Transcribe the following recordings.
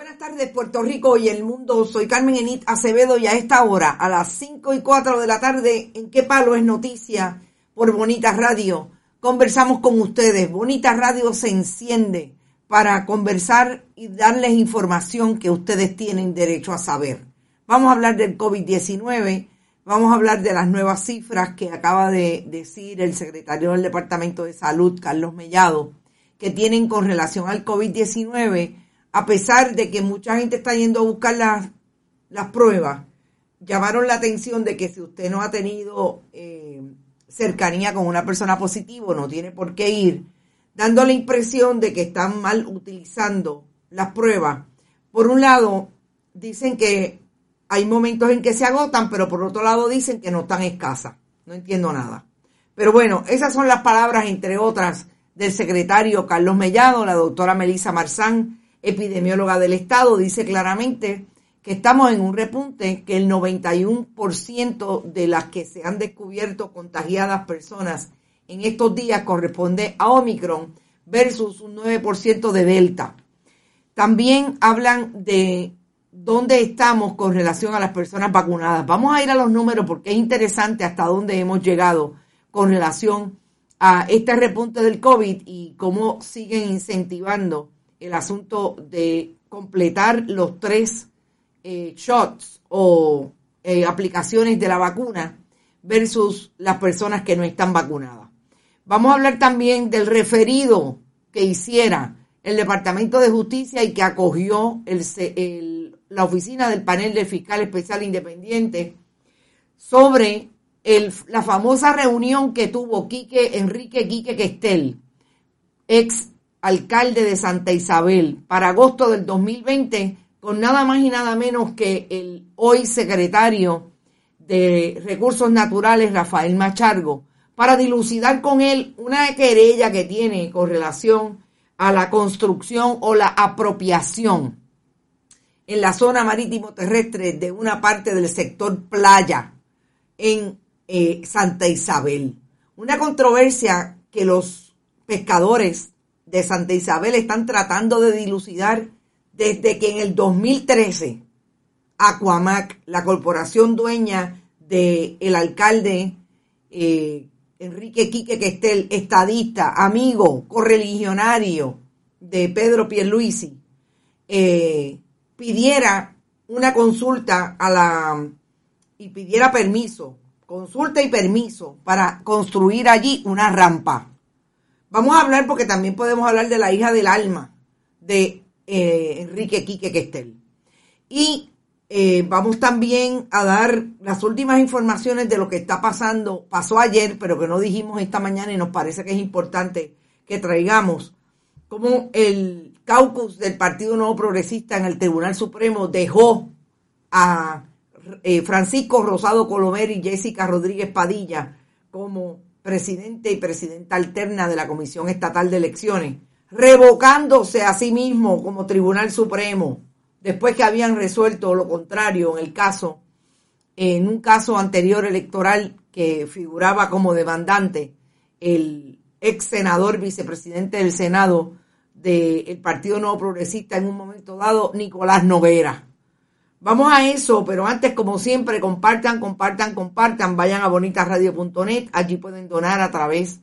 Buenas tardes, Puerto Rico y el mundo. Soy Carmen Enit Acevedo y a esta hora, a las 5 y 4 de la tarde, ¿en qué palo es noticia? Por Bonita Radio. Conversamos con ustedes. Bonita Radio se enciende para conversar y darles información que ustedes tienen derecho a saber. Vamos a hablar del COVID-19, vamos a hablar de las nuevas cifras que acaba de decir el secretario del Departamento de Salud, Carlos Mellado, que tienen con relación al COVID-19 a pesar de que mucha gente está yendo a buscar las, las pruebas, llamaron la atención de que si usted no ha tenido eh, cercanía con una persona positiva, no tiene por qué ir, dando la impresión de que están mal utilizando las pruebas. Por un lado, dicen que hay momentos en que se agotan, pero por otro lado dicen que no están escasas. No entiendo nada. Pero bueno, esas son las palabras, entre otras, del secretario Carlos Mellado, la doctora Melisa Marzán, epidemióloga del Estado, dice claramente que estamos en un repunte, que el 91% de las que se han descubierto contagiadas personas en estos días corresponde a Omicron versus un 9% de Delta. También hablan de dónde estamos con relación a las personas vacunadas. Vamos a ir a los números porque es interesante hasta dónde hemos llegado con relación a este repunte del COVID y cómo siguen incentivando el asunto de completar los tres eh, shots o eh, aplicaciones de la vacuna versus las personas que no están vacunadas. Vamos a hablar también del referido que hiciera el Departamento de Justicia y que acogió la oficina del panel del fiscal especial independiente sobre la famosa reunión que tuvo Quique, Enrique Quique Questel, ex alcalde de Santa Isabel para agosto del 2020 con nada más y nada menos que el hoy secretario de Recursos Naturales, Rafael Machargo, para dilucidar con él una querella que tiene con relación a la construcción o la apropiación en la zona marítimo terrestre de una parte del sector playa en eh, Santa Isabel. Una controversia que los pescadores de Santa Isabel están tratando de dilucidar desde que en el 2013 Aquamac, la corporación dueña del el alcalde eh, Enrique Quique Questel, estadista, amigo, correligionario de Pedro Pierluisi, eh, pidiera una consulta a la y pidiera permiso, consulta y permiso para construir allí una rampa. Vamos a hablar porque también podemos hablar de la hija del alma de eh, Enrique Quique Questel. Y eh, vamos también a dar las últimas informaciones de lo que está pasando. Pasó ayer, pero que no dijimos esta mañana y nos parece que es importante que traigamos como el caucus del Partido Nuevo Progresista en el Tribunal Supremo dejó a eh, Francisco Rosado Colomer y Jessica Rodríguez Padilla como presidente y presidenta alterna de la Comisión Estatal de Elecciones, revocándose a sí mismo como Tribunal Supremo, después que habían resuelto lo contrario en el caso, en un caso anterior electoral que figuraba como demandante el ex senador vicepresidente del Senado del Partido Nuevo Progresista en un momento dado, Nicolás Novera. Vamos a eso, pero antes, como siempre, compartan, compartan, compartan. Vayan a bonitasradio.net. Allí pueden donar a través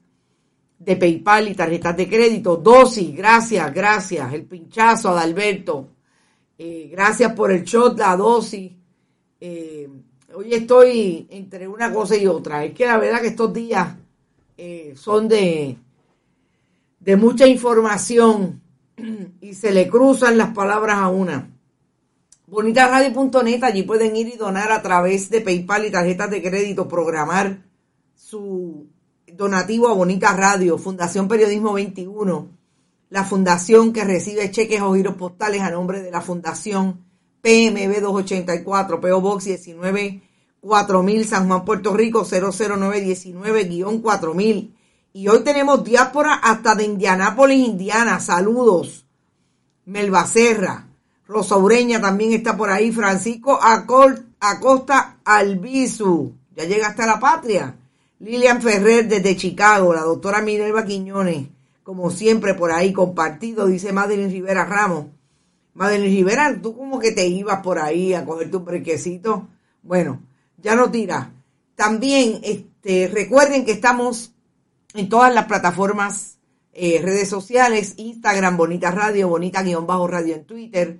de PayPal y tarjetas de crédito. Dosis, gracias, gracias. El pinchazo a Alberto. Eh, gracias por el shot, la dosis. Eh, hoy estoy entre una cosa y otra. Es que la verdad que estos días eh, son de, de mucha información y se le cruzan las palabras a una. Bonitasradio.net, allí pueden ir y donar a través de PayPal y tarjetas de crédito, programar su donativo a Bonita Radio, Fundación Periodismo 21, la fundación que recibe cheques o giros postales a nombre de la Fundación PMB 284, PO Box 19 4000, San Juan, Puerto Rico 00919-4000. Y hoy tenemos diáspora hasta de Indianápolis, Indiana. Saludos. Melba Serra. Rosa Ureña también está por ahí. Francisco Acosta Albizu. Ya llega hasta la patria. Lilian Ferrer desde Chicago. La doctora Minerva Quiñones. Como siempre por ahí compartido. Dice Madeline Rivera Ramos. Madeline Rivera, tú como que te ibas por ahí a coger tu brequecito. Bueno, ya no tira. También este, recuerden que estamos en todas las plataformas, eh, redes sociales, Instagram, Bonita Radio, Bonita-Radio en Twitter,